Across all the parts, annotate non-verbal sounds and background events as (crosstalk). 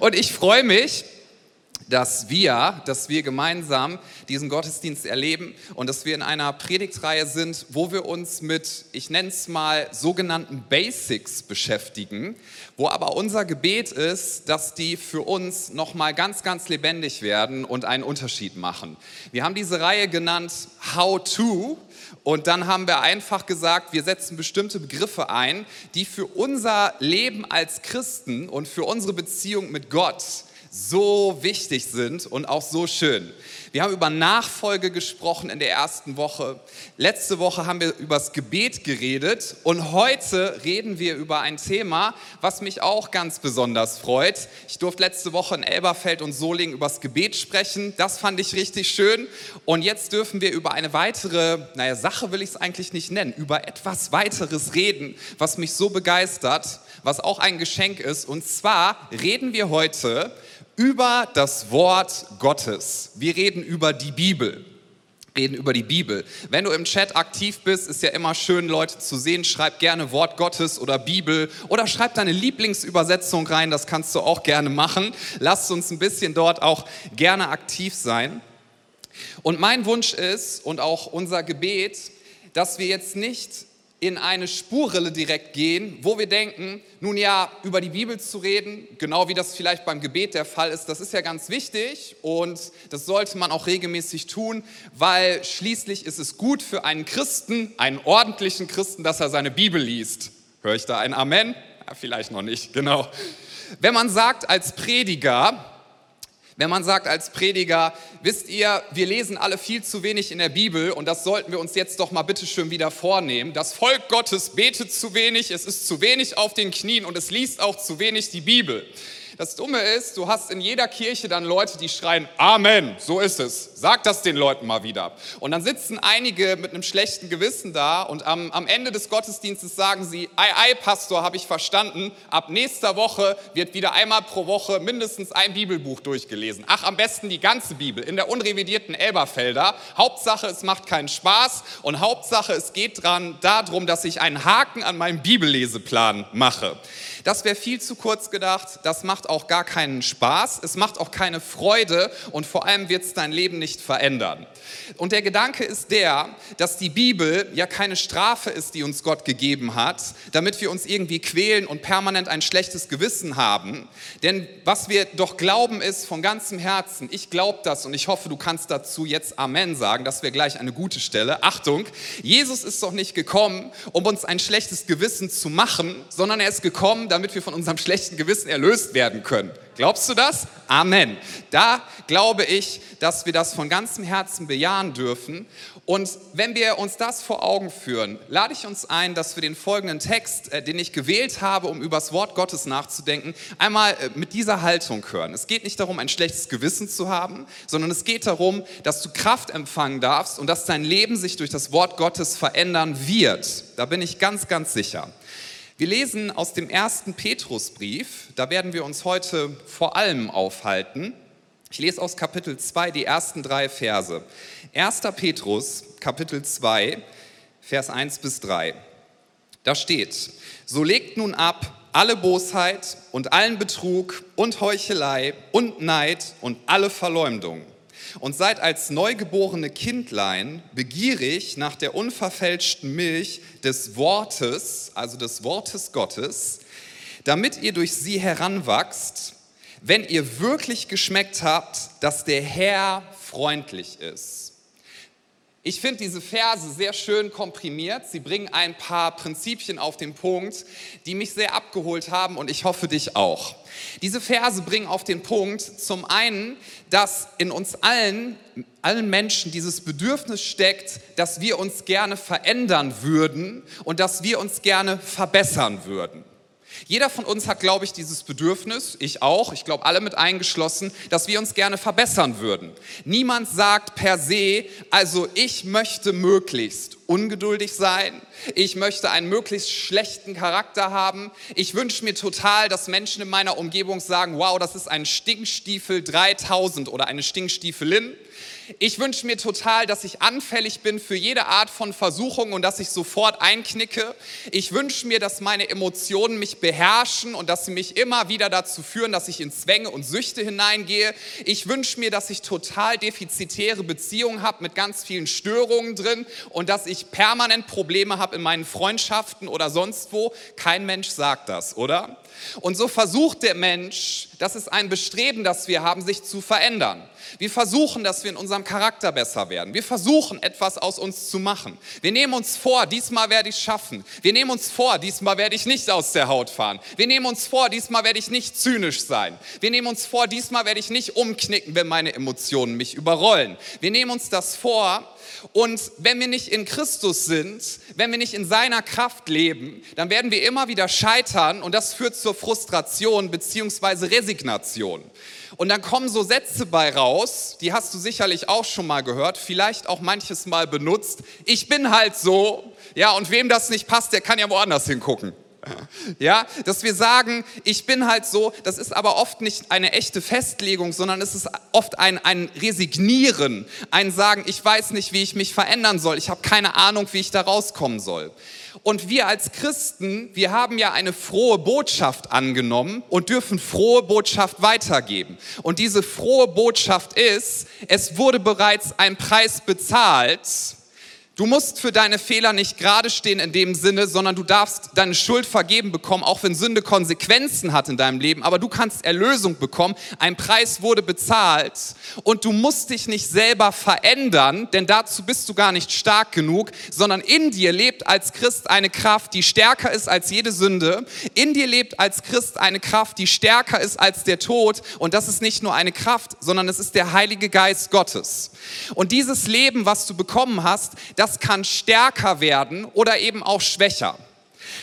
Und ich freue mich, dass wir, dass wir gemeinsam diesen Gottesdienst erleben und dass wir in einer Predigtreihe sind, wo wir uns mit, ich nenne es mal, sogenannten Basics beschäftigen, wo aber unser Gebet ist, dass die für uns nochmal ganz, ganz lebendig werden und einen Unterschied machen. Wir haben diese Reihe genannt How to und dann haben wir einfach gesagt, wir setzen bestimmte Begriffe ein, die für unser Leben als Christen und für unsere Beziehung mit Gott so wichtig sind und auch so schön. Wir haben über Nachfolge gesprochen in der ersten Woche. Letzte Woche haben wir über das Gebet geredet und heute reden wir über ein Thema, was mich auch ganz besonders freut. Ich durfte letzte Woche in Elberfeld und Solingen über das Gebet sprechen. Das fand ich richtig schön. Und jetzt dürfen wir über eine weitere, naja, Sache will ich es eigentlich nicht nennen, über etwas weiteres reden, was mich so begeistert, was auch ein Geschenk ist. Und zwar reden wir heute über das Wort Gottes. Wir reden über die Bibel. Reden über die Bibel. Wenn du im Chat aktiv bist, ist ja immer schön, Leute zu sehen. Schreib gerne Wort Gottes oder Bibel oder schreib deine Lieblingsübersetzung rein. Das kannst du auch gerne machen. Lasst uns ein bisschen dort auch gerne aktiv sein. Und mein Wunsch ist und auch unser Gebet, dass wir jetzt nicht in eine Spurrille direkt gehen, wo wir denken, nun ja, über die Bibel zu reden, genau wie das vielleicht beim Gebet der Fall ist, das ist ja ganz wichtig und das sollte man auch regelmäßig tun, weil schließlich ist es gut für einen Christen, einen ordentlichen Christen, dass er seine Bibel liest. Höre ich da ein Amen? Ja, vielleicht noch nicht, genau. Wenn man sagt als Prediger, wenn man sagt als Prediger, wisst ihr, wir lesen alle viel zu wenig in der Bibel und das sollten wir uns jetzt doch mal bitte schön wieder vornehmen. Das Volk Gottes betet zu wenig, es ist zu wenig auf den Knien und es liest auch zu wenig die Bibel. Das Dumme ist, du hast in jeder Kirche dann Leute, die schreien, Amen, so ist es. Sag das den Leuten mal wieder. Und dann sitzen einige mit einem schlechten Gewissen da und am, am Ende des Gottesdienstes sagen sie, ei, ei, Pastor, habe ich verstanden, ab nächster Woche wird wieder einmal pro Woche mindestens ein Bibelbuch durchgelesen. Ach, am besten die ganze Bibel in der unrevidierten Elberfelder. Hauptsache, es macht keinen Spaß und Hauptsache, es geht dran, darum, dass ich einen Haken an meinem Bibelleseplan mache. Das wäre viel zu kurz gedacht. Das macht auch gar keinen Spaß. Es macht auch keine Freude und vor allem wird es dein Leben nicht verändern. Und der Gedanke ist der, dass die Bibel ja keine Strafe ist, die uns Gott gegeben hat, damit wir uns irgendwie quälen und permanent ein schlechtes Gewissen haben. Denn was wir doch glauben ist von ganzem Herzen, ich glaube das und ich hoffe, du kannst dazu jetzt Amen sagen, das wäre gleich eine gute Stelle. Achtung, Jesus ist doch nicht gekommen, um uns ein schlechtes Gewissen zu machen, sondern er ist gekommen, damit wir von unserem schlechten Gewissen erlöst werden können. Glaubst du das? Amen. Da glaube ich, dass wir das von ganzem Herzen bejahen dürfen. Und wenn wir uns das vor Augen führen, lade ich uns ein, dass wir den folgenden Text, äh, den ich gewählt habe, um über das Wort Gottes nachzudenken, einmal äh, mit dieser Haltung hören. Es geht nicht darum, ein schlechtes Gewissen zu haben, sondern es geht darum, dass du Kraft empfangen darfst und dass dein Leben sich durch das Wort Gottes verändern wird. Da bin ich ganz, ganz sicher. Wir lesen aus dem ersten Petrusbrief, da werden wir uns heute vor allem aufhalten. Ich lese aus Kapitel 2 die ersten drei Verse. 1. Petrus, Kapitel 2, Vers 1 bis 3. Da steht, so legt nun ab alle Bosheit und allen Betrug und Heuchelei und Neid und alle Verleumdung und seid als neugeborene Kindlein begierig nach der unverfälschten Milch des Wortes, also des Wortes Gottes, damit ihr durch sie heranwachst, wenn ihr wirklich geschmeckt habt, dass der Herr freundlich ist. Ich finde diese Verse sehr schön komprimiert. Sie bringen ein paar Prinzipien auf den Punkt, die mich sehr abgeholt haben und ich hoffe dich auch. Diese Verse bringen auf den Punkt zum einen, dass in uns allen, allen Menschen dieses Bedürfnis steckt, dass wir uns gerne verändern würden und dass wir uns gerne verbessern würden. Jeder von uns hat, glaube ich, dieses Bedürfnis, ich auch, ich glaube alle mit eingeschlossen, dass wir uns gerne verbessern würden. Niemand sagt per se, also ich möchte möglichst ungeduldig sein. Ich möchte einen möglichst schlechten Charakter haben. Ich wünsche mir total, dass Menschen in meiner Umgebung sagen, wow, das ist ein Stinkstiefel 3000 oder eine Stinkstiefelin. Ich wünsche mir total, dass ich anfällig bin für jede Art von Versuchung und dass ich sofort einknicke. Ich wünsche mir, dass meine Emotionen mich beherrschen und dass sie mich immer wieder dazu führen, dass ich in Zwänge und Süchte hineingehe. Ich wünsche mir, dass ich total defizitäre Beziehungen habe mit ganz vielen Störungen drin und dass ich permanent Probleme habe in meinen Freundschaften oder sonst wo. Kein Mensch sagt das, oder? Und so versucht der Mensch, das ist ein Bestreben, das wir haben, sich zu verändern. Wir versuchen, dass wir in unserem Charakter besser werden. Wir versuchen, etwas aus uns zu machen. Wir nehmen uns vor, diesmal werde ich schaffen. Wir nehmen uns vor, diesmal werde ich nicht aus der Haut fahren. Wir nehmen uns vor, diesmal werde ich nicht zynisch sein. Wir nehmen uns vor, diesmal werde ich nicht umknicken, wenn meine Emotionen mich überrollen. Wir nehmen uns das vor und wenn wir nicht in Christus sind, wenn wir nicht in seiner Kraft leben, dann werden wir immer wieder scheitern und das führt zur Frustration bzw. Resignation. Und dann kommen so Sätze bei raus, die hast du sicherlich auch schon mal gehört, vielleicht auch manches Mal benutzt. Ich bin halt so, ja, und wem das nicht passt, der kann ja woanders hingucken. (laughs) Ja, dass wir sagen, ich bin halt so, das ist aber oft nicht eine echte Festlegung, sondern es ist oft ein, ein Resignieren, ein Sagen, ich weiß nicht, wie ich mich verändern soll, ich habe keine Ahnung, wie ich da rauskommen soll. Und wir als Christen, wir haben ja eine frohe Botschaft angenommen und dürfen frohe Botschaft weitergeben. Und diese frohe Botschaft ist, es wurde bereits ein Preis bezahlt, Du musst für deine Fehler nicht gerade stehen in dem Sinne, sondern du darfst deine Schuld vergeben bekommen, auch wenn Sünde Konsequenzen hat in deinem Leben. Aber du kannst Erlösung bekommen. Ein Preis wurde bezahlt und du musst dich nicht selber verändern, denn dazu bist du gar nicht stark genug, sondern in dir lebt als Christ eine Kraft, die stärker ist als jede Sünde. In dir lebt als Christ eine Kraft, die stärker ist als der Tod. Und das ist nicht nur eine Kraft, sondern es ist der Heilige Geist Gottes. Und dieses Leben, was du bekommen hast, das kann stärker werden oder eben auch schwächer.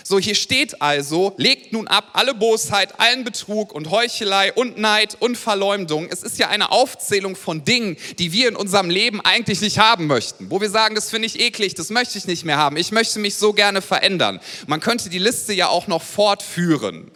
So, hier steht also, legt nun ab alle Bosheit, allen Betrug und Heuchelei und Neid und Verleumdung. Es ist ja eine Aufzählung von Dingen, die wir in unserem Leben eigentlich nicht haben möchten. Wo wir sagen, das finde ich eklig, das möchte ich nicht mehr haben. Ich möchte mich so gerne verändern. Man könnte die Liste ja auch noch fortführen.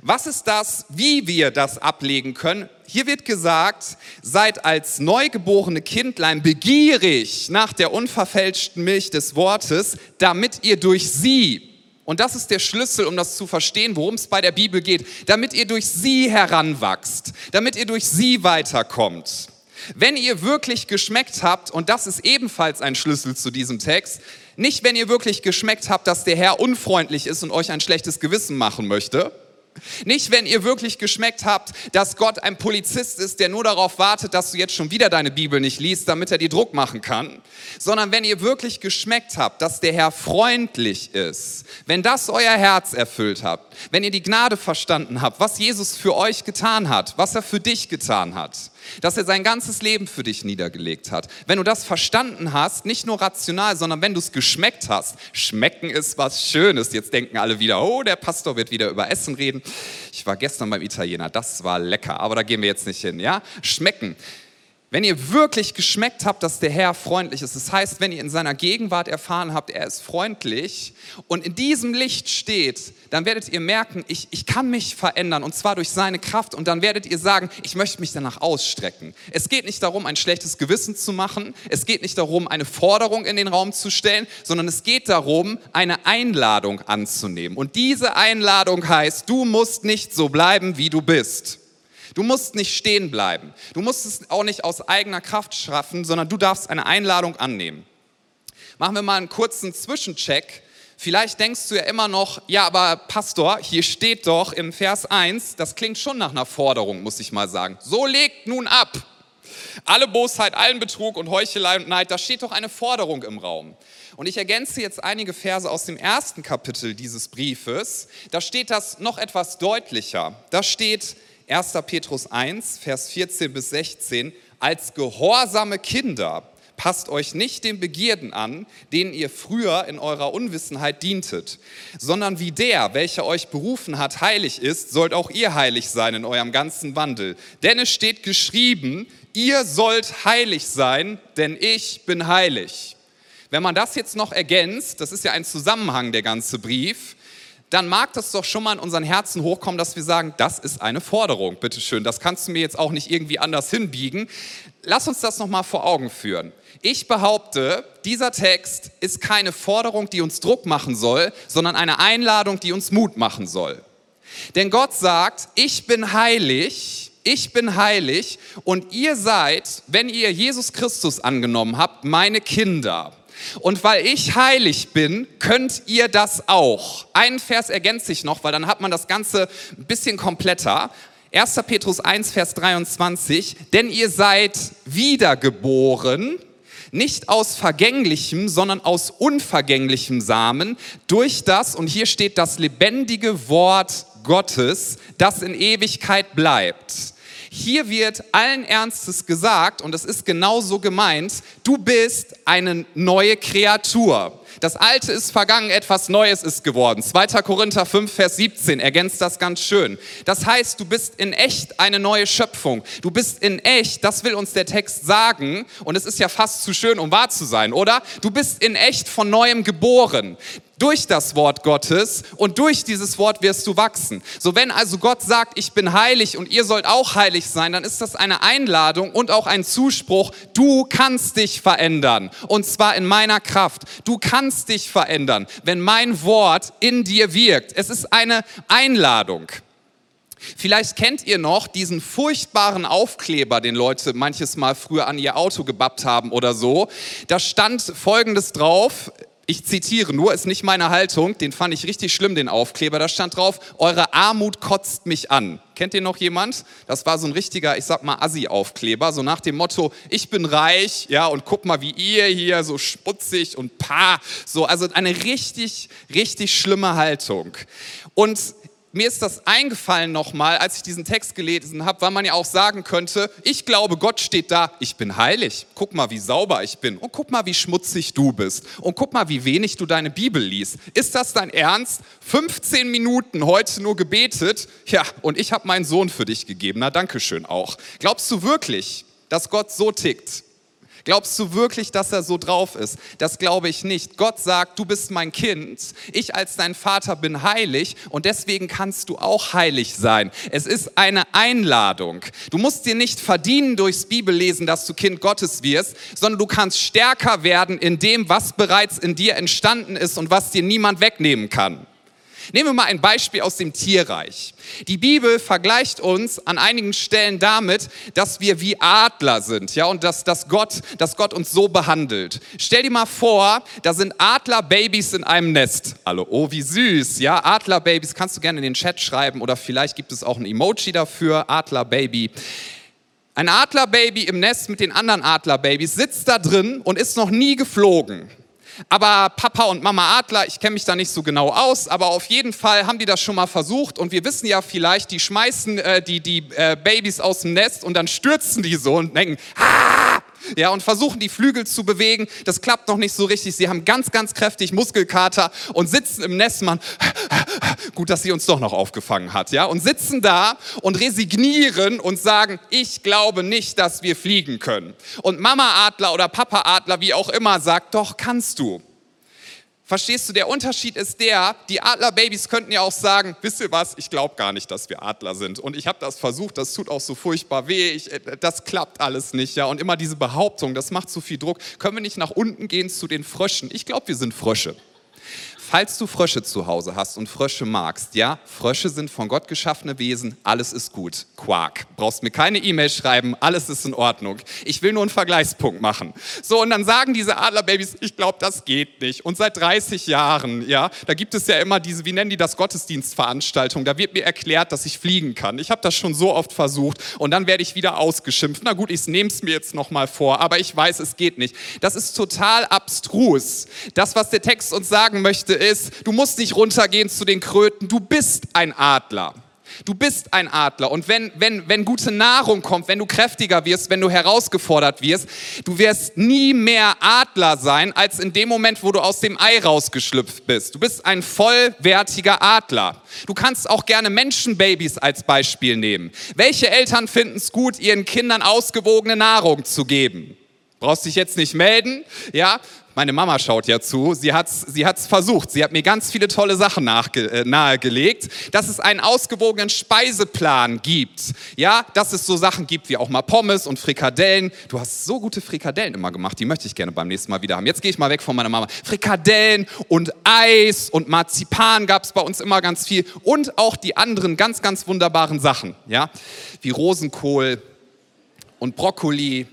Was ist das, wie wir das ablegen können? Hier wird gesagt, seid als neugeborene Kindlein begierig nach der unverfälschten Milch des Wortes, damit ihr durch sie, und das ist der Schlüssel, um das zu verstehen, worum es bei der Bibel geht, damit ihr durch sie heranwachst, damit ihr durch sie weiterkommt. Wenn ihr wirklich geschmeckt habt, und das ist ebenfalls ein Schlüssel zu diesem Text, nicht wenn ihr wirklich geschmeckt habt, dass der Herr unfreundlich ist und euch ein schlechtes Gewissen machen möchte, nicht, wenn ihr wirklich geschmeckt habt, dass Gott ein Polizist ist, der nur darauf wartet, dass du jetzt schon wieder deine Bibel nicht liest, damit er dir Druck machen kann, sondern wenn ihr wirklich geschmeckt habt, dass der Herr freundlich ist, wenn das euer Herz erfüllt habt, wenn ihr die Gnade verstanden habt, was Jesus für euch getan hat, was er für dich getan hat, dass er sein ganzes Leben für dich niedergelegt hat. Wenn du das verstanden hast, nicht nur rational, sondern wenn du es geschmeckt hast, schmecken ist was Schönes. Jetzt denken alle wieder, oh, der Pastor wird wieder über Essen reden. Ich war gestern beim Italiener, das war lecker, aber da gehen wir jetzt nicht hin, ja? Schmecken. Wenn ihr wirklich geschmeckt habt, dass der Herr freundlich ist, das heißt, wenn ihr in seiner Gegenwart erfahren habt, er ist freundlich und in diesem Licht steht, dann werdet ihr merken, ich, ich kann mich verändern und zwar durch seine Kraft und dann werdet ihr sagen, ich möchte mich danach ausstrecken. Es geht nicht darum, ein schlechtes Gewissen zu machen, es geht nicht darum, eine Forderung in den Raum zu stellen, sondern es geht darum, eine Einladung anzunehmen. Und diese Einladung heißt, du musst nicht so bleiben, wie du bist. Du musst nicht stehen bleiben. Du musst es auch nicht aus eigener Kraft schaffen, sondern du darfst eine Einladung annehmen. Machen wir mal einen kurzen Zwischencheck. Vielleicht denkst du ja immer noch, ja, aber Pastor, hier steht doch im Vers 1, das klingt schon nach einer Forderung, muss ich mal sagen. So legt nun ab. Alle Bosheit, allen Betrug und Heuchelei und Neid, da steht doch eine Forderung im Raum. Und ich ergänze jetzt einige Verse aus dem ersten Kapitel dieses Briefes. Da steht das noch etwas deutlicher. Da steht, 1. Petrus 1, Vers 14 bis 16, als gehorsame Kinder passt euch nicht den Begierden an, denen ihr früher in eurer Unwissenheit dientet, sondern wie der, welcher euch berufen hat, heilig ist, sollt auch ihr heilig sein in eurem ganzen Wandel. Denn es steht geschrieben, ihr sollt heilig sein, denn ich bin heilig. Wenn man das jetzt noch ergänzt, das ist ja ein Zusammenhang, der ganze Brief, dann mag das doch schon mal in unseren Herzen hochkommen, dass wir sagen, das ist eine Forderung, bitteschön. Das kannst du mir jetzt auch nicht irgendwie anders hinbiegen. Lass uns das nochmal vor Augen führen. Ich behaupte, dieser Text ist keine Forderung, die uns Druck machen soll, sondern eine Einladung, die uns Mut machen soll. Denn Gott sagt, ich bin heilig, ich bin heilig und ihr seid, wenn ihr Jesus Christus angenommen habt, meine Kinder. Und weil ich heilig bin, könnt ihr das auch. Einen Vers ergänzt sich noch, weil dann hat man das Ganze ein bisschen kompletter. 1. Petrus 1, Vers 23, denn ihr seid wiedergeboren, nicht aus vergänglichem, sondern aus unvergänglichem Samen, durch das, und hier steht das lebendige Wort Gottes, das in Ewigkeit bleibt. Hier wird allen Ernstes gesagt, und es ist genauso gemeint, du bist eine neue Kreatur. Das Alte ist vergangen, etwas Neues ist geworden. 2. Korinther 5, Vers 17 ergänzt das ganz schön. Das heißt, du bist in echt eine neue Schöpfung. Du bist in echt, das will uns der Text sagen, und es ist ja fast zu schön, um wahr zu sein, oder? Du bist in echt von neuem geboren durch das Wort Gottes und durch dieses Wort wirst du wachsen. So wenn also Gott sagt, ich bin heilig und ihr sollt auch heilig sein, dann ist das eine Einladung und auch ein Zuspruch, du kannst dich verändern und zwar in meiner Kraft. Du kannst dich verändern, wenn mein Wort in dir wirkt. Es ist eine Einladung. Vielleicht kennt ihr noch diesen furchtbaren Aufkleber, den Leute manches Mal früher an ihr Auto gebappt haben oder so. Da stand Folgendes drauf, ich zitiere nur, ist nicht meine Haltung, den fand ich richtig schlimm, den Aufkleber. Da stand drauf, eure Armut kotzt mich an. Kennt ihr noch jemand? Das war so ein richtiger, ich sag mal, Assi-Aufkleber, so nach dem Motto, ich bin reich, ja, und guck mal, wie ihr hier so sputzig und pa, so, also eine richtig, richtig schlimme Haltung. Und mir ist das eingefallen nochmal, als ich diesen Text gelesen habe, weil man ja auch sagen könnte, ich glaube, Gott steht da, ich bin heilig. Guck mal, wie sauber ich bin. Und guck mal, wie schmutzig du bist. Und guck mal, wie wenig du deine Bibel liest. Ist das dein Ernst? 15 Minuten heute nur gebetet? Ja, und ich habe meinen Sohn für dich gegeben. Na, danke schön auch. Glaubst du wirklich, dass Gott so tickt? Glaubst du wirklich, dass er so drauf ist? Das glaube ich nicht. Gott sagt, du bist mein Kind, ich als dein Vater bin heilig und deswegen kannst du auch heilig sein. Es ist eine Einladung. Du musst dir nicht verdienen durchs Bibellesen, dass du Kind Gottes wirst, sondern du kannst stärker werden in dem, was bereits in dir entstanden ist und was dir niemand wegnehmen kann. Nehmen wir mal ein Beispiel aus dem Tierreich. Die Bibel vergleicht uns an einigen Stellen damit, dass wir wie Adler sind, ja, und dass, dass, Gott, dass Gott uns so behandelt. Stell dir mal vor, da sind Adlerbabys in einem Nest. Hallo, oh, wie süß, ja, Adlerbabys, kannst du gerne in den Chat schreiben oder vielleicht gibt es auch ein Emoji dafür, Adlerbaby. Ein Adlerbaby im Nest mit den anderen Adlerbabys sitzt da drin und ist noch nie geflogen. Aber Papa und Mama Adler, ich kenne mich da nicht so genau aus, aber auf jeden Fall haben die das schon mal versucht und wir wissen ja vielleicht, die schmeißen äh, die, die äh, Babys aus dem Nest und dann stürzen die so und denken, ah! Ja, und versuchen die Flügel zu bewegen. Das klappt noch nicht so richtig. Sie haben ganz, ganz kräftig Muskelkater und sitzen im Nest, man, gut, dass sie uns doch noch aufgefangen hat, ja, und sitzen da und resignieren und sagen, ich glaube nicht, dass wir fliegen können. Und Mama Adler oder Papa Adler, wie auch immer, sagt, doch kannst du. Verstehst du, der Unterschied ist der, die Adlerbabys könnten ja auch sagen, wisst ihr was, ich glaube gar nicht, dass wir Adler sind. Und ich habe das versucht, das tut auch so furchtbar weh, ich, äh, das klappt alles nicht. ja. Und immer diese Behauptung, das macht so viel Druck. Können wir nicht nach unten gehen zu den Fröschen? Ich glaube, wir sind Frösche. Falls du Frösche zu Hause hast und Frösche magst, ja, Frösche sind von Gott geschaffene Wesen, alles ist gut. Quark. Brauchst mir keine E-Mail schreiben, alles ist in Ordnung. Ich will nur einen Vergleichspunkt machen. So, und dann sagen diese Adlerbabys, ich glaube, das geht nicht. Und seit 30 Jahren, ja, da gibt es ja immer diese, wie nennen die das, Gottesdienstveranstaltung. Da wird mir erklärt, dass ich fliegen kann. Ich habe das schon so oft versucht und dann werde ich wieder ausgeschimpft. Na gut, ich nehme es mir jetzt nochmal vor, aber ich weiß, es geht nicht. Das ist total abstrus. Das, was der Text uns sagen möchte, ist, du musst nicht runtergehen zu den Kröten, du bist ein Adler. Du bist ein Adler und wenn, wenn, wenn gute Nahrung kommt, wenn du kräftiger wirst, wenn du herausgefordert wirst, du wirst nie mehr Adler sein, als in dem Moment, wo du aus dem Ei rausgeschlüpft bist. Du bist ein vollwertiger Adler. Du kannst auch gerne Menschenbabys als Beispiel nehmen. Welche Eltern finden es gut, ihren Kindern ausgewogene Nahrung zu geben? Brauchst dich jetzt nicht melden, ja? Meine Mama schaut ja zu, sie hat es sie hat's versucht. Sie hat mir ganz viele tolle Sachen nachge äh, nahegelegt, dass es einen ausgewogenen Speiseplan gibt. Ja, dass es so Sachen gibt wie auch mal Pommes und Frikadellen. Du hast so gute Frikadellen immer gemacht, die möchte ich gerne beim nächsten Mal wieder haben. Jetzt gehe ich mal weg von meiner Mama. Frikadellen und Eis und Marzipan gab es bei uns immer ganz viel und auch die anderen ganz, ganz wunderbaren Sachen. Ja, wie Rosenkohl und Brokkoli.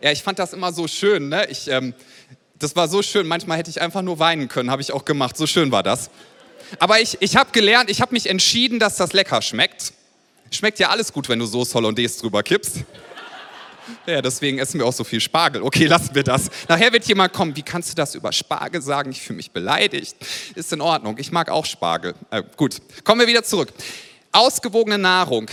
Ja, ich fand das immer so schön. Ne? Ich, ähm, das war so schön. Manchmal hätte ich einfach nur weinen können, habe ich auch gemacht. So schön war das. Aber ich, ich habe gelernt, ich habe mich entschieden, dass das lecker schmeckt. Schmeckt ja alles gut, wenn du Soße Hollandaise drüber kippst. Ja, deswegen essen wir auch so viel Spargel. Okay, lassen wir das. Nachher wird jemand kommen, wie kannst du das über Spargel sagen? Ich fühle mich beleidigt. Ist in Ordnung. Ich mag auch Spargel. Äh, gut, kommen wir wieder zurück. Ausgewogene Nahrung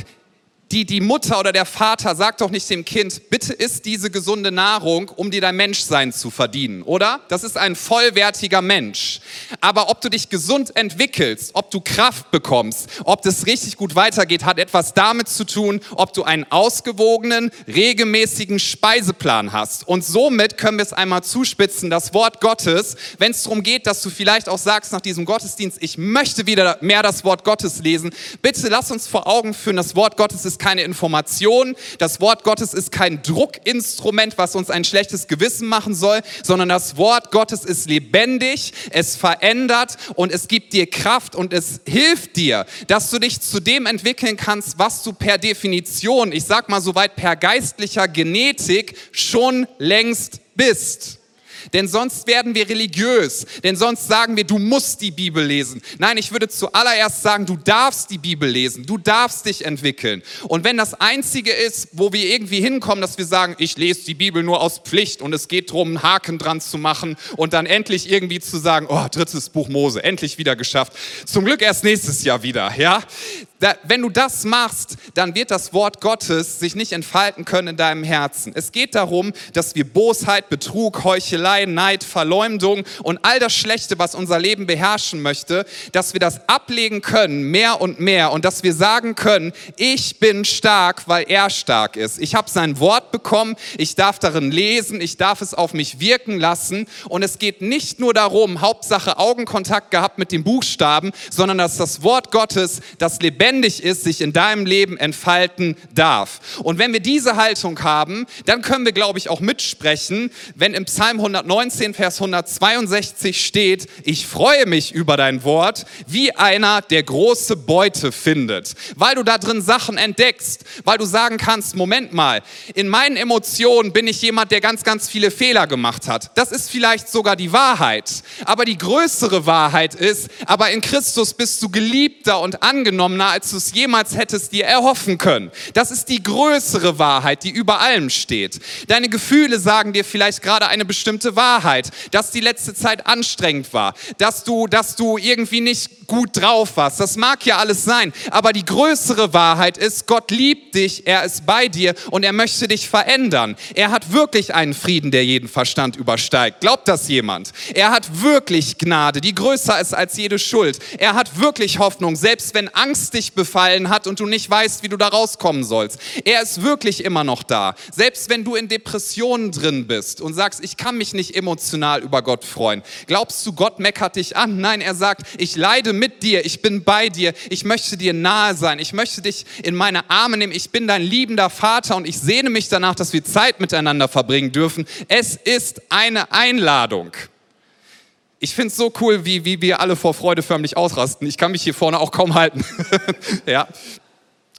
die, die Mutter oder der Vater sagt doch nicht dem Kind, bitte isst diese gesunde Nahrung, um dir dein Menschsein zu verdienen, oder? Das ist ein vollwertiger Mensch. Aber ob du dich gesund entwickelst, ob du Kraft bekommst, ob das richtig gut weitergeht, hat etwas damit zu tun, ob du einen ausgewogenen, regelmäßigen Speiseplan hast. Und somit können wir es einmal zuspitzen, das Wort Gottes, wenn es darum geht, dass du vielleicht auch sagst nach diesem Gottesdienst, ich möchte wieder mehr das Wort Gottes lesen, bitte lass uns vor Augen führen, das Wort Gottes ist keine Information, das Wort Gottes ist kein Druckinstrument, was uns ein schlechtes Gewissen machen soll, sondern das Wort Gottes ist lebendig, es verändert und es gibt dir Kraft und es hilft dir, dass du dich zu dem entwickeln kannst, was du per Definition, ich sag mal soweit per geistlicher Genetik schon längst bist. Denn sonst werden wir religiös. Denn sonst sagen wir, du musst die Bibel lesen. Nein, ich würde zuallererst sagen, du darfst die Bibel lesen. Du darfst dich entwickeln. Und wenn das Einzige ist, wo wir irgendwie hinkommen, dass wir sagen, ich lese die Bibel nur aus Pflicht und es geht darum, einen Haken dran zu machen und dann endlich irgendwie zu sagen, oh, drittes Buch Mose, endlich wieder geschafft. Zum Glück erst nächstes Jahr wieder, ja? Wenn du das machst, dann wird das Wort Gottes sich nicht entfalten können in deinem Herzen. Es geht darum, dass wir Bosheit, Betrug, Heuchelei, Neid, Verleumdung und all das Schlechte, was unser Leben beherrschen möchte, dass wir das ablegen können, mehr und mehr und dass wir sagen können, ich bin stark, weil er stark ist. Ich habe sein Wort bekommen, ich darf darin lesen, ich darf es auf mich wirken lassen und es geht nicht nur darum, Hauptsache Augenkontakt gehabt mit den Buchstaben, sondern dass das Wort Gottes das lebendige lebendig ist, sich in deinem Leben entfalten darf. Und wenn wir diese Haltung haben, dann können wir, glaube ich, auch mitsprechen, wenn im Psalm 119, Vers 162 steht, ich freue mich über dein Wort, wie einer, der große Beute findet. Weil du da drin Sachen entdeckst, weil du sagen kannst, Moment mal, in meinen Emotionen bin ich jemand, der ganz, ganz viele Fehler gemacht hat. Das ist vielleicht sogar die Wahrheit. Aber die größere Wahrheit ist, aber in Christus bist du geliebter und angenommener, als du es jemals hättest dir erhoffen können. Das ist die größere Wahrheit, die über allem steht. Deine Gefühle sagen dir vielleicht gerade eine bestimmte Wahrheit, dass die letzte Zeit anstrengend war, dass du, dass du irgendwie nicht gut drauf warst. Das mag ja alles sein, aber die größere Wahrheit ist, Gott liebt dich, er ist bei dir und er möchte dich verändern. Er hat wirklich einen Frieden, der jeden Verstand übersteigt. Glaubt das jemand? Er hat wirklich Gnade, die größer ist als jede Schuld. Er hat wirklich Hoffnung, selbst wenn Angst dich befallen hat und du nicht weißt, wie du da rauskommen sollst. Er ist wirklich immer noch da. Selbst wenn du in Depressionen drin bist und sagst, ich kann mich nicht emotional über Gott freuen. Glaubst du, Gott meckert dich an? Nein, er sagt, ich leide mit dir, ich bin bei dir, ich möchte dir nahe sein, ich möchte dich in meine Arme nehmen, ich bin dein liebender Vater und ich sehne mich danach, dass wir Zeit miteinander verbringen dürfen. Es ist eine Einladung. Ich finde es so cool, wie, wie wir alle vor Freude förmlich ausrasten. Ich kann mich hier vorne auch kaum halten. (laughs) ja.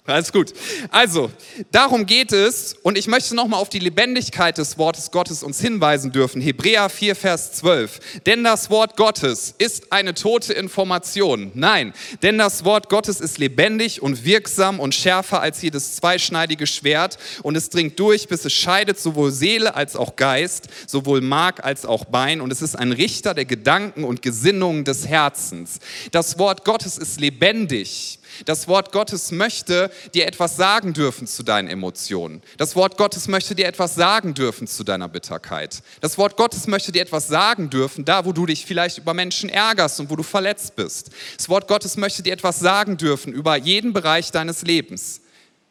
Alles gut. Also, darum geht es und ich möchte nochmal auf die Lebendigkeit des Wortes Gottes uns hinweisen dürfen. Hebräer 4, Vers 12. Denn das Wort Gottes ist eine tote Information. Nein, denn das Wort Gottes ist lebendig und wirksam und schärfer als jedes zweischneidige Schwert und es dringt durch, bis es scheidet sowohl Seele als auch Geist, sowohl Mark als auch Bein und es ist ein Richter der Gedanken und Gesinnungen des Herzens. Das Wort Gottes ist lebendig. Das Wort Gottes möchte dir etwas sagen dürfen zu deinen Emotionen. Das Wort Gottes möchte dir etwas sagen dürfen zu deiner Bitterkeit. Das Wort Gottes möchte dir etwas sagen dürfen, da wo du dich vielleicht über Menschen ärgerst und wo du verletzt bist. Das Wort Gottes möchte dir etwas sagen dürfen über jeden Bereich deines Lebens.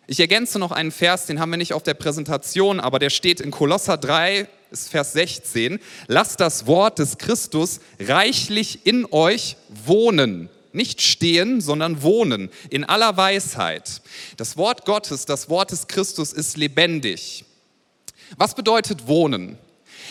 Ich ergänze noch einen Vers, den haben wir nicht auf der Präsentation, aber der steht in Kolosser 3, ist Vers 16, lasst das Wort des Christus reichlich in euch wohnen. Nicht stehen, sondern wohnen in aller Weisheit. Das Wort Gottes, das Wort des Christus ist lebendig. Was bedeutet wohnen?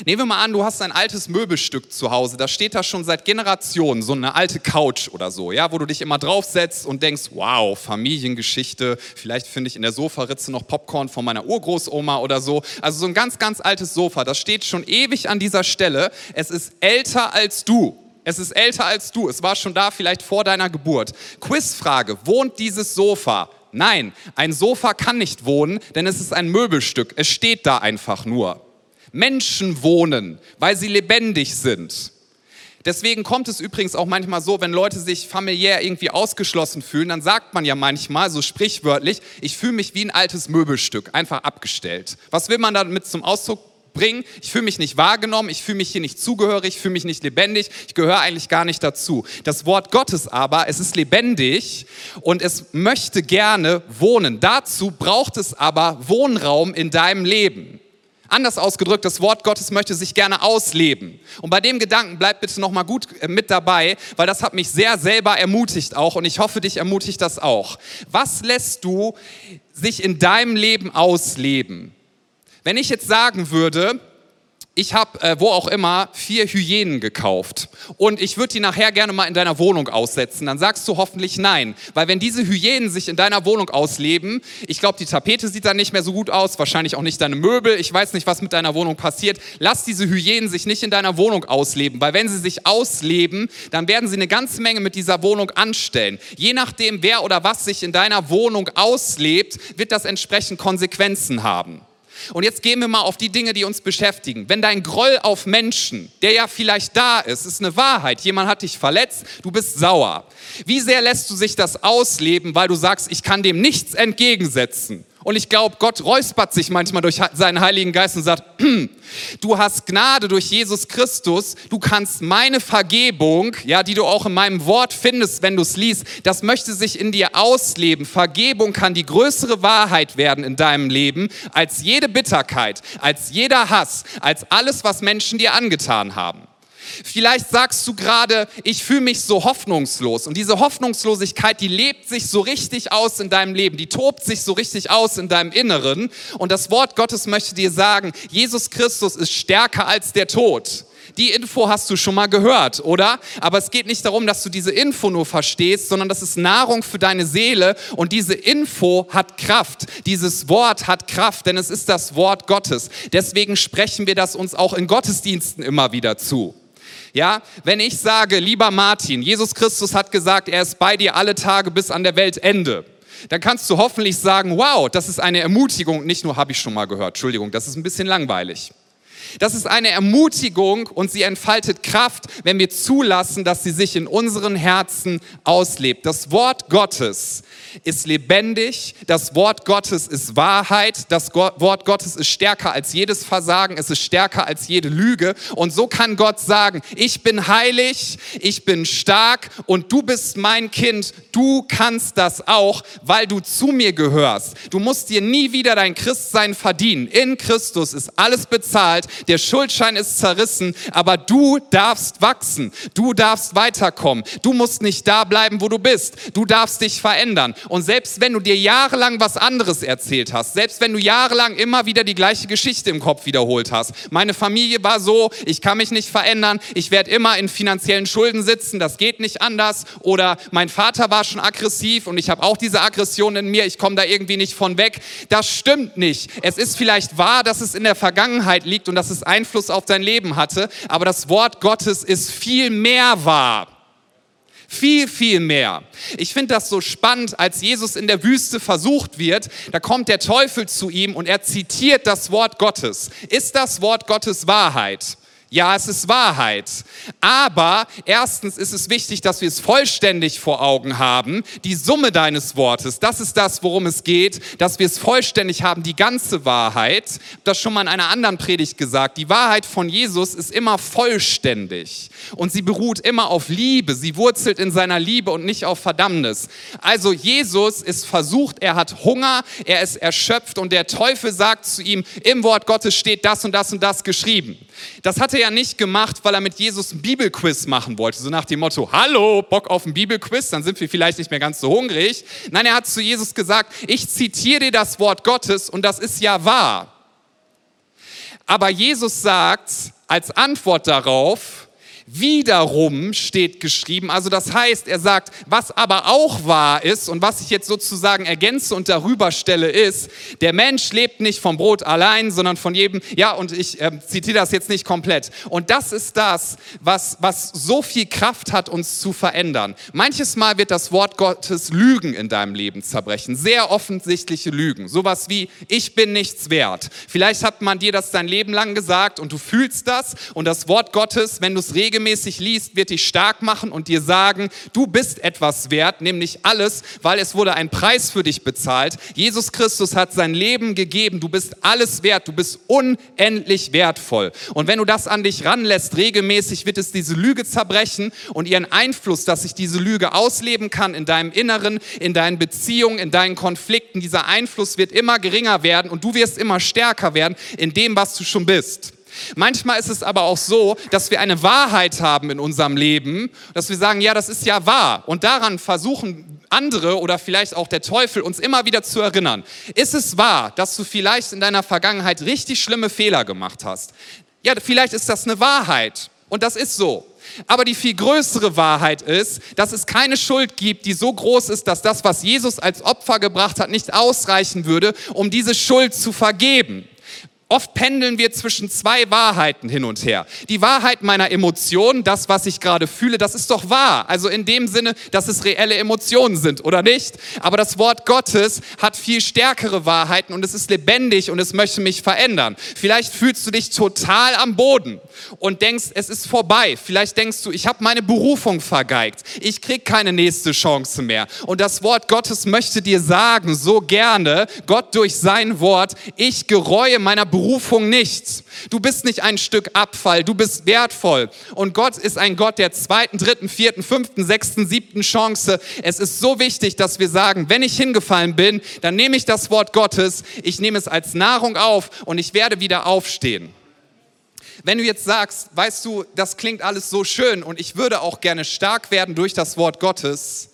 Nehmen wir mal an, du hast ein altes Möbelstück zu Hause, das steht da schon seit Generationen, so eine alte Couch oder so, ja, wo du dich immer draufsetzt und denkst, wow, Familiengeschichte, vielleicht finde ich in der Sofaritze noch Popcorn von meiner Urgroßoma oder so. Also so ein ganz, ganz altes Sofa, das steht schon ewig an dieser Stelle. Es ist älter als du. Es ist älter als du. Es war schon da, vielleicht vor deiner Geburt. Quizfrage: Wohnt dieses Sofa? Nein, ein Sofa kann nicht wohnen, denn es ist ein Möbelstück. Es steht da einfach nur. Menschen wohnen, weil sie lebendig sind. Deswegen kommt es übrigens auch manchmal so, wenn Leute sich familiär irgendwie ausgeschlossen fühlen, dann sagt man ja manchmal so sprichwörtlich, ich fühle mich wie ein altes Möbelstück, einfach abgestellt. Was will man damit zum Ausdruck bringen? Ich fühle mich nicht wahrgenommen, ich fühle mich hier nicht zugehörig, ich fühle mich nicht lebendig, ich gehöre eigentlich gar nicht dazu. Das Wort Gottes aber, es ist lebendig und es möchte gerne wohnen. Dazu braucht es aber Wohnraum in deinem Leben. Anders ausgedrückt, das Wort Gottes möchte sich gerne ausleben. Und bei dem Gedanken bleibt bitte noch mal gut äh, mit dabei, weil das hat mich sehr selber ermutigt auch und ich hoffe, dich ermutigt das auch. Was lässt du sich in deinem Leben ausleben? Wenn ich jetzt sagen würde, ich habe, äh, wo auch immer, vier Hyänen gekauft und ich würde die nachher gerne mal in deiner Wohnung aussetzen, dann sagst du hoffentlich nein. Weil wenn diese Hyänen sich in deiner Wohnung ausleben, ich glaube, die Tapete sieht dann nicht mehr so gut aus, wahrscheinlich auch nicht deine Möbel, ich weiß nicht, was mit deiner Wohnung passiert. Lass diese Hyänen sich nicht in deiner Wohnung ausleben, weil wenn sie sich ausleben, dann werden sie eine ganze Menge mit dieser Wohnung anstellen. Je nachdem, wer oder was sich in deiner Wohnung auslebt, wird das entsprechend Konsequenzen haben. Und jetzt gehen wir mal auf die Dinge, die uns beschäftigen. Wenn dein Groll auf Menschen, der ja vielleicht da ist, ist eine Wahrheit, jemand hat dich verletzt, du bist sauer. Wie sehr lässt du sich das ausleben, weil du sagst, ich kann dem nichts entgegensetzen? Und ich glaube, Gott räuspert sich manchmal durch seinen Heiligen Geist und sagt, (clears throat) du hast Gnade durch Jesus Christus, du kannst meine Vergebung, ja, die du auch in meinem Wort findest, wenn du es liest, das möchte sich in dir ausleben. Vergebung kann die größere Wahrheit werden in deinem Leben als jede Bitterkeit, als jeder Hass, als alles, was Menschen dir angetan haben. Vielleicht sagst du gerade, ich fühle mich so hoffnungslos. Und diese Hoffnungslosigkeit, die lebt sich so richtig aus in deinem Leben, die tobt sich so richtig aus in deinem Inneren. Und das Wort Gottes möchte dir sagen, Jesus Christus ist stärker als der Tod. Die Info hast du schon mal gehört, oder? Aber es geht nicht darum, dass du diese Info nur verstehst, sondern das ist Nahrung für deine Seele und diese Info hat Kraft. Dieses Wort hat Kraft, denn es ist das Wort Gottes. Deswegen sprechen wir das uns auch in Gottesdiensten immer wieder zu. Ja, wenn ich sage, lieber Martin, Jesus Christus hat gesagt, er ist bei dir alle Tage bis an der Weltende, dann kannst du hoffentlich sagen, wow, das ist eine Ermutigung. Nicht nur habe ich schon mal gehört, Entschuldigung, das ist ein bisschen langweilig. Das ist eine Ermutigung und sie entfaltet Kraft, wenn wir zulassen, dass sie sich in unseren Herzen auslebt. Das Wort Gottes ist lebendig, das Wort Gottes ist Wahrheit, das Wort Gottes ist stärker als jedes Versagen, es ist stärker als jede Lüge. Und so kann Gott sagen, ich bin heilig, ich bin stark und du bist mein Kind, du kannst das auch, weil du zu mir gehörst. Du musst dir nie wieder dein Christsein verdienen. In Christus ist alles bezahlt, der Schuldschein ist zerrissen, aber du darfst wachsen, du darfst weiterkommen, du musst nicht da bleiben, wo du bist, du darfst dich verändern. Und selbst wenn du dir jahrelang was anderes erzählt hast, selbst wenn du jahrelang immer wieder die gleiche Geschichte im Kopf wiederholt hast, meine Familie war so, ich kann mich nicht verändern, ich werde immer in finanziellen Schulden sitzen, das geht nicht anders, oder mein Vater war schon aggressiv und ich habe auch diese Aggression in mir, ich komme da irgendwie nicht von weg, das stimmt nicht. Es ist vielleicht wahr, dass es in der Vergangenheit liegt und dass es Einfluss auf dein Leben hatte, aber das Wort Gottes ist viel mehr wahr. Viel, viel mehr. Ich finde das so spannend, als Jesus in der Wüste versucht wird, da kommt der Teufel zu ihm und er zitiert das Wort Gottes. Ist das Wort Gottes Wahrheit? Ja, es ist Wahrheit. Aber erstens ist es wichtig, dass wir es vollständig vor Augen haben. Die Summe deines Wortes, das ist das, worum es geht, dass wir es vollständig haben, die ganze Wahrheit. Das schon mal in einer anderen Predigt gesagt. Die Wahrheit von Jesus ist immer vollständig und sie beruht immer auf Liebe. Sie wurzelt in seiner Liebe und nicht auf Verdammnis. Also Jesus ist versucht, er hat Hunger, er ist erschöpft und der Teufel sagt zu ihm, im Wort Gottes steht das und das und das geschrieben. Das hat er ja nicht gemacht, weil er mit Jesus ein Bibelquiz machen wollte, so nach dem Motto, hallo, Bock auf ein Bibelquiz, dann sind wir vielleicht nicht mehr ganz so hungrig. Nein, er hat zu Jesus gesagt, ich zitiere dir das Wort Gottes und das ist ja wahr. Aber Jesus sagt als Antwort darauf, Wiederum steht geschrieben, also das heißt, er sagt, was aber auch wahr ist und was ich jetzt sozusagen ergänze und darüber stelle, ist, der Mensch lebt nicht vom Brot allein, sondern von jedem, ja, und ich äh, zitiere das jetzt nicht komplett. Und das ist das, was, was so viel Kraft hat, uns zu verändern. Manches Mal wird das Wort Gottes Lügen in deinem Leben zerbrechen, sehr offensichtliche Lügen, sowas wie, ich bin nichts wert. Vielleicht hat man dir das dein Leben lang gesagt und du fühlst das und das Wort Gottes, wenn du es regelmäßig regelmäßig liest, wird dich stark machen und dir sagen, du bist etwas wert, nämlich alles, weil es wurde ein Preis für dich bezahlt. Jesus Christus hat sein Leben gegeben, du bist alles wert, du bist unendlich wertvoll. Und wenn du das an dich ranlässt, regelmäßig wird es diese Lüge zerbrechen und ihren Einfluss, dass sich diese Lüge ausleben kann in deinem Inneren, in deinen Beziehungen, in deinen Konflikten, dieser Einfluss wird immer geringer werden und du wirst immer stärker werden in dem, was du schon bist. Manchmal ist es aber auch so, dass wir eine Wahrheit haben in unserem Leben, dass wir sagen, ja, das ist ja wahr. Und daran versuchen andere oder vielleicht auch der Teufel uns immer wieder zu erinnern. Ist es wahr, dass du vielleicht in deiner Vergangenheit richtig schlimme Fehler gemacht hast? Ja, vielleicht ist das eine Wahrheit. Und das ist so. Aber die viel größere Wahrheit ist, dass es keine Schuld gibt, die so groß ist, dass das, was Jesus als Opfer gebracht hat, nicht ausreichen würde, um diese Schuld zu vergeben. Oft pendeln wir zwischen zwei Wahrheiten hin und her. Die Wahrheit meiner Emotionen, das, was ich gerade fühle, das ist doch wahr. Also in dem Sinne, dass es reelle Emotionen sind, oder nicht? Aber das Wort Gottes hat viel stärkere Wahrheiten und es ist lebendig und es möchte mich verändern. Vielleicht fühlst du dich total am Boden und denkst, es ist vorbei. Vielleicht denkst du, ich habe meine Berufung vergeigt. Ich krieg keine nächste Chance mehr. Und das Wort Gottes möchte dir sagen, so gerne, Gott durch sein Wort, ich gereue meiner Berufung nichts. Du bist nicht ein Stück Abfall, du bist wertvoll. Und Gott ist ein Gott der zweiten, dritten, vierten, fünften, sechsten, siebten Chance. Es ist so wichtig, dass wir sagen, wenn ich hingefallen bin, dann nehme ich das Wort Gottes, ich nehme es als Nahrung auf und ich werde wieder aufstehen. Wenn du jetzt sagst, weißt du, das klingt alles so schön und ich würde auch gerne stark werden durch das Wort Gottes,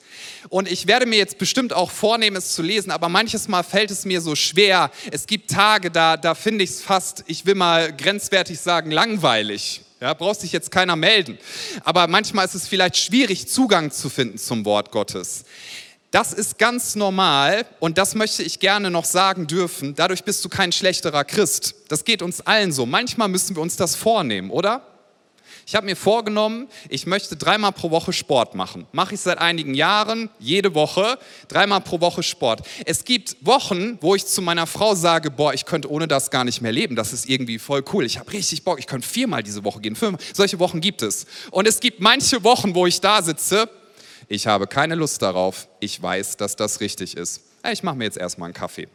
und ich werde mir jetzt bestimmt auch vornehmen, es zu lesen, aber manches Mal fällt es mir so schwer. Es gibt Tage, da, da finde ich es fast, ich will mal grenzwertig sagen, langweilig. Ja, braucht sich jetzt keiner melden. Aber manchmal ist es vielleicht schwierig, Zugang zu finden zum Wort Gottes. Das ist ganz normal und das möchte ich gerne noch sagen dürfen. Dadurch bist du kein schlechterer Christ. Das geht uns allen so. Manchmal müssen wir uns das vornehmen, oder? Ich habe mir vorgenommen, ich möchte dreimal pro Woche Sport machen. Mache ich seit einigen Jahren, jede Woche, dreimal pro Woche Sport. Es gibt Wochen, wo ich zu meiner Frau sage, boah, ich könnte ohne das gar nicht mehr leben. Das ist irgendwie voll cool. Ich habe richtig Bock, ich könnte viermal diese Woche gehen. Fünf, solche Wochen gibt es. Und es gibt manche Wochen, wo ich da sitze, ich habe keine Lust darauf. Ich weiß, dass das richtig ist. Ich mache mir jetzt erstmal einen Kaffee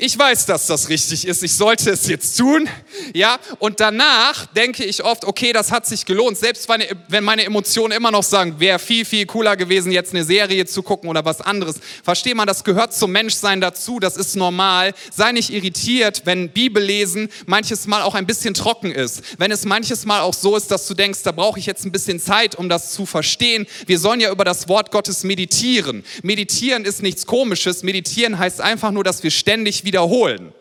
ich weiß, dass das richtig ist, ich sollte es jetzt tun, ja, und danach denke ich oft, okay, das hat sich gelohnt, selbst wenn meine Emotionen immer noch sagen, wäre viel, viel cooler gewesen, jetzt eine Serie zu gucken oder was anderes. Versteht man, das gehört zum Menschsein dazu, das ist normal. Sei nicht irritiert, wenn Bibellesen manches Mal auch ein bisschen trocken ist, wenn es manches Mal auch so ist, dass du denkst, da brauche ich jetzt ein bisschen Zeit, um das zu verstehen. Wir sollen ja über das Wort Gottes meditieren. Meditieren ist nichts Komisches, meditieren heißt einfach nur, dass wir ständig wiederholen.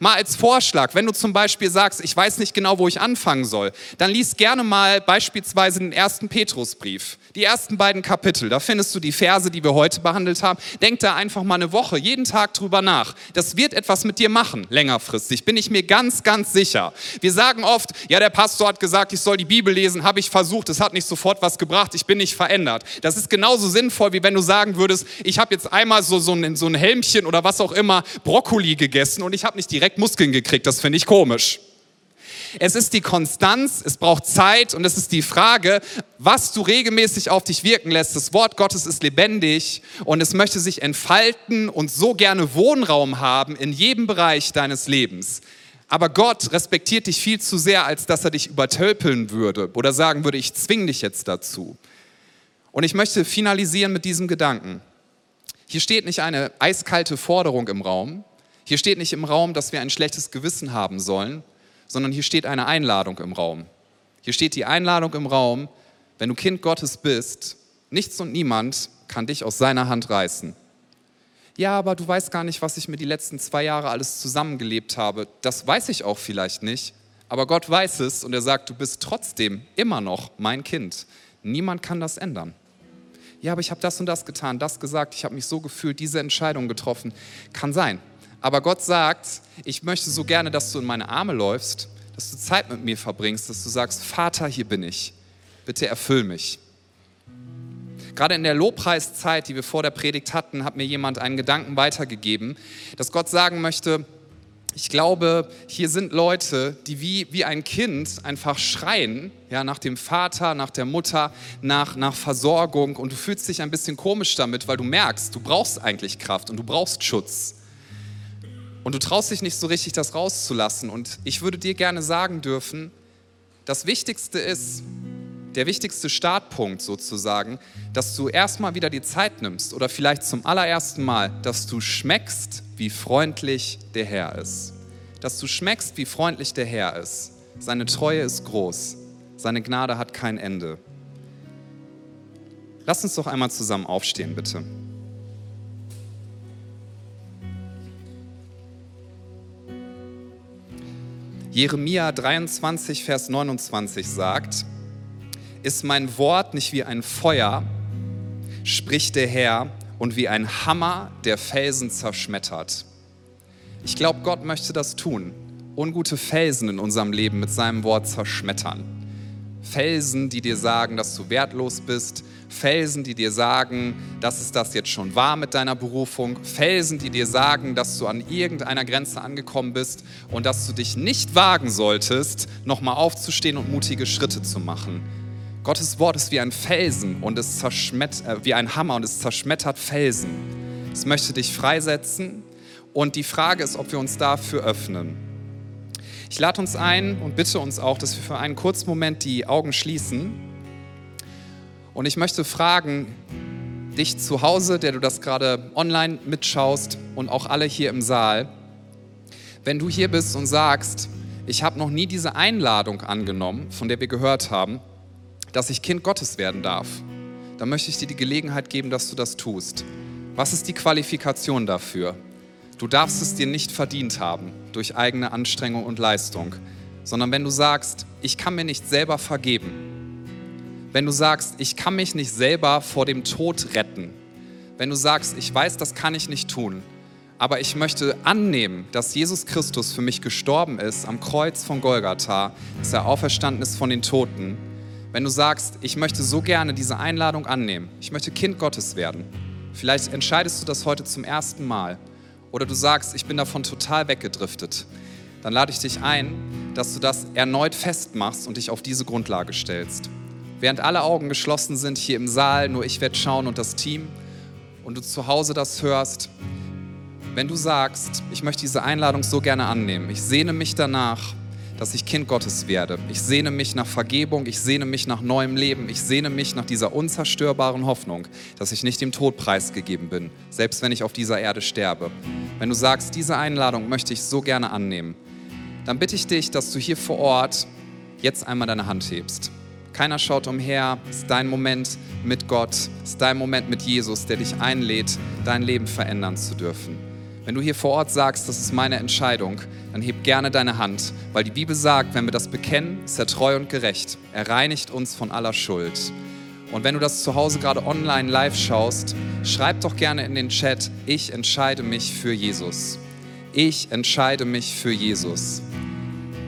Mal als Vorschlag, wenn du zum Beispiel sagst, ich weiß nicht genau, wo ich anfangen soll, dann liest gerne mal beispielsweise den ersten Petrusbrief. Die ersten beiden Kapitel, da findest du die Verse, die wir heute behandelt haben. Denk da einfach mal eine Woche, jeden Tag drüber nach. Das wird etwas mit dir machen, längerfristig, bin ich mir ganz, ganz sicher. Wir sagen oft, ja, der Pastor hat gesagt, ich soll die Bibel lesen, habe ich versucht, es hat nicht sofort was gebracht, ich bin nicht verändert. Das ist genauso sinnvoll, wie wenn du sagen würdest, ich habe jetzt einmal so, so, ein, so ein Helmchen oder was auch immer Brokkoli gegessen und ich habe nicht direkt Muskeln gekriegt. Das finde ich komisch. Es ist die Konstanz, es braucht Zeit und es ist die Frage, was du regelmäßig auf dich wirken lässt. Das Wort Gottes ist lebendig und es möchte sich entfalten und so gerne Wohnraum haben in jedem Bereich deines Lebens. Aber Gott respektiert dich viel zu sehr, als dass er dich übertölpeln würde oder sagen würde, ich zwinge dich jetzt dazu. Und ich möchte finalisieren mit diesem Gedanken. Hier steht nicht eine eiskalte Forderung im Raum. Hier steht nicht im Raum, dass wir ein schlechtes Gewissen haben sollen, sondern hier steht eine Einladung im Raum. Hier steht die Einladung im Raum, wenn du Kind Gottes bist, nichts und niemand kann dich aus seiner Hand reißen ja, aber du weißt gar nicht, was ich mir die letzten zwei Jahre alles zusammengelebt habe. Das weiß ich auch vielleicht nicht, aber Gott weiß es und er sagt, du bist trotzdem immer noch mein Kind. Niemand kann das ändern. Ja, aber ich habe das und das getan, das gesagt, ich habe mich so gefühlt, diese Entscheidung getroffen. Kann sein. Aber Gott sagt, ich möchte so gerne, dass du in meine Arme läufst, dass du Zeit mit mir verbringst, dass du sagst, Vater, hier bin ich. Bitte erfüll mich. Gerade in der Lobpreiszeit, die wir vor der Predigt hatten, hat mir jemand einen Gedanken weitergegeben, dass Gott sagen möchte, ich glaube, hier sind Leute, die wie, wie ein Kind einfach schreien, ja, nach dem Vater, nach der Mutter, nach, nach Versorgung und du fühlst dich ein bisschen komisch damit, weil du merkst, du brauchst eigentlich Kraft und du brauchst Schutz. Und du traust dich nicht so richtig, das rauszulassen. Und ich würde dir gerne sagen dürfen, das Wichtigste ist, der wichtigste Startpunkt sozusagen, dass du erstmal wieder die Zeit nimmst oder vielleicht zum allerersten Mal, dass du schmeckst, wie freundlich der Herr ist. Dass du schmeckst, wie freundlich der Herr ist. Seine Treue ist groß. Seine Gnade hat kein Ende. Lass uns doch einmal zusammen aufstehen, bitte. Jeremia 23, Vers 29 sagt, ist mein Wort nicht wie ein Feuer, spricht der Herr, und wie ein Hammer, der Felsen zerschmettert. Ich glaube, Gott möchte das tun. Ungute Felsen in unserem Leben mit seinem Wort zerschmettern. Felsen, die dir sagen, dass du wertlos bist. Felsen, die dir sagen, dass es das jetzt schon war mit deiner Berufung. Felsen, die dir sagen, dass du an irgendeiner Grenze angekommen bist und dass du dich nicht wagen solltest, nochmal aufzustehen und mutige Schritte zu machen. Gottes Wort ist wie ein Felsen und es zerschmettert, äh, wie ein Hammer und es zerschmettert Felsen. Es möchte dich freisetzen und die Frage ist, ob wir uns dafür öffnen. Ich lade uns ein und bitte uns auch, dass wir für einen kurzen Moment die Augen schließen. Und ich möchte fragen, dich zu Hause, der du das gerade online mitschaust und auch alle hier im Saal, wenn du hier bist und sagst, ich habe noch nie diese Einladung angenommen, von der wir gehört haben, dass ich Kind Gottes werden darf, dann möchte ich dir die Gelegenheit geben, dass du das tust. Was ist die Qualifikation dafür? Du darfst es dir nicht verdient haben durch eigene Anstrengung und Leistung, sondern wenn du sagst, ich kann mir nicht selber vergeben, wenn du sagst, ich kann mich nicht selber vor dem Tod retten, wenn du sagst, ich weiß, das kann ich nicht tun, aber ich möchte annehmen, dass Jesus Christus für mich gestorben ist am Kreuz von Golgatha, dass er auferstanden ist von den Toten wenn du sagst, ich möchte so gerne diese Einladung annehmen, ich möchte Kind Gottes werden, vielleicht entscheidest du das heute zum ersten Mal oder du sagst, ich bin davon total weggedriftet, dann lade ich dich ein, dass du das erneut festmachst und dich auf diese Grundlage stellst. Während alle Augen geschlossen sind hier im Saal, nur ich werde schauen und das Team und du zu Hause das hörst, wenn du sagst, ich möchte diese Einladung so gerne annehmen, ich sehne mich danach, dass ich Kind Gottes werde. Ich sehne mich nach Vergebung, ich sehne mich nach neuem Leben, ich sehne mich nach dieser unzerstörbaren Hoffnung, dass ich nicht dem Tod preisgegeben bin, selbst wenn ich auf dieser Erde sterbe. Wenn du sagst, diese Einladung möchte ich so gerne annehmen, dann bitte ich dich, dass du hier vor Ort jetzt einmal deine Hand hebst. Keiner schaut umher, es ist dein Moment mit Gott, es ist dein Moment mit Jesus, der dich einlädt, dein Leben verändern zu dürfen. Wenn du hier vor Ort sagst, das ist meine Entscheidung, dann heb gerne deine Hand, weil die Bibel sagt, wenn wir das bekennen, ist er treu und gerecht. Er reinigt uns von aller Schuld. Und wenn du das zu Hause gerade online live schaust, schreib doch gerne in den Chat, ich entscheide mich für Jesus. Ich entscheide mich für Jesus.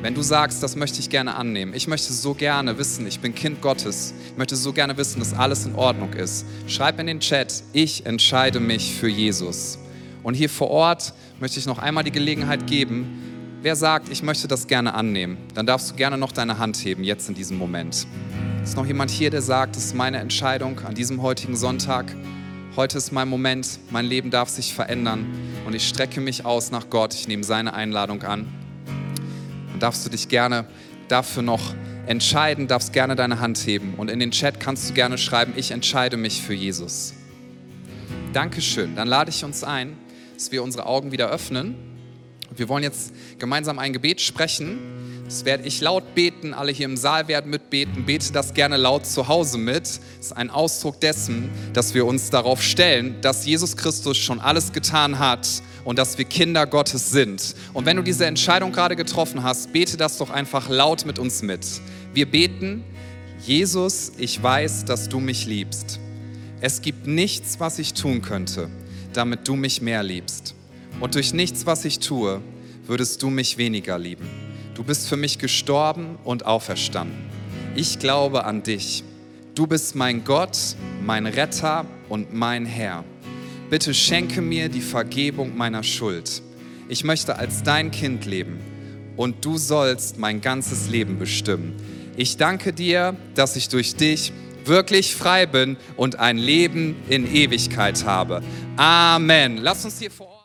Wenn du sagst, das möchte ich gerne annehmen, ich möchte so gerne wissen, ich bin Kind Gottes, ich möchte so gerne wissen, dass alles in Ordnung ist, schreib in den Chat, ich entscheide mich für Jesus. Und hier vor Ort möchte ich noch einmal die Gelegenheit geben, wer sagt, ich möchte das gerne annehmen, dann darfst du gerne noch deine Hand heben, jetzt in diesem Moment. Ist noch jemand hier, der sagt, das ist meine Entscheidung an diesem heutigen Sonntag? Heute ist mein Moment, mein Leben darf sich verändern und ich strecke mich aus nach Gott, ich nehme seine Einladung an. Dann darfst du dich gerne dafür noch entscheiden, darfst gerne deine Hand heben und in den Chat kannst du gerne schreiben, ich entscheide mich für Jesus. Dankeschön. Dann lade ich uns ein, dass wir unsere Augen wieder öffnen. Wir wollen jetzt gemeinsam ein Gebet sprechen. Das werde ich laut beten, alle hier im Saal werden mitbeten. Bete das gerne laut zu Hause mit. Das ist ein Ausdruck dessen, dass wir uns darauf stellen, dass Jesus Christus schon alles getan hat und dass wir Kinder Gottes sind. Und wenn du diese Entscheidung gerade getroffen hast, bete das doch einfach laut mit uns mit. Wir beten, Jesus, ich weiß, dass du mich liebst. Es gibt nichts, was ich tun könnte, damit du mich mehr liebst. Und durch nichts, was ich tue, würdest du mich weniger lieben. Du bist für mich gestorben und auferstanden. Ich glaube an dich. Du bist mein Gott, mein Retter und mein Herr. Bitte schenke mir die Vergebung meiner Schuld. Ich möchte als dein Kind leben und du sollst mein ganzes Leben bestimmen. Ich danke dir, dass ich durch dich wirklich frei bin und ein Leben in Ewigkeit habe. Amen. Lass uns hier vor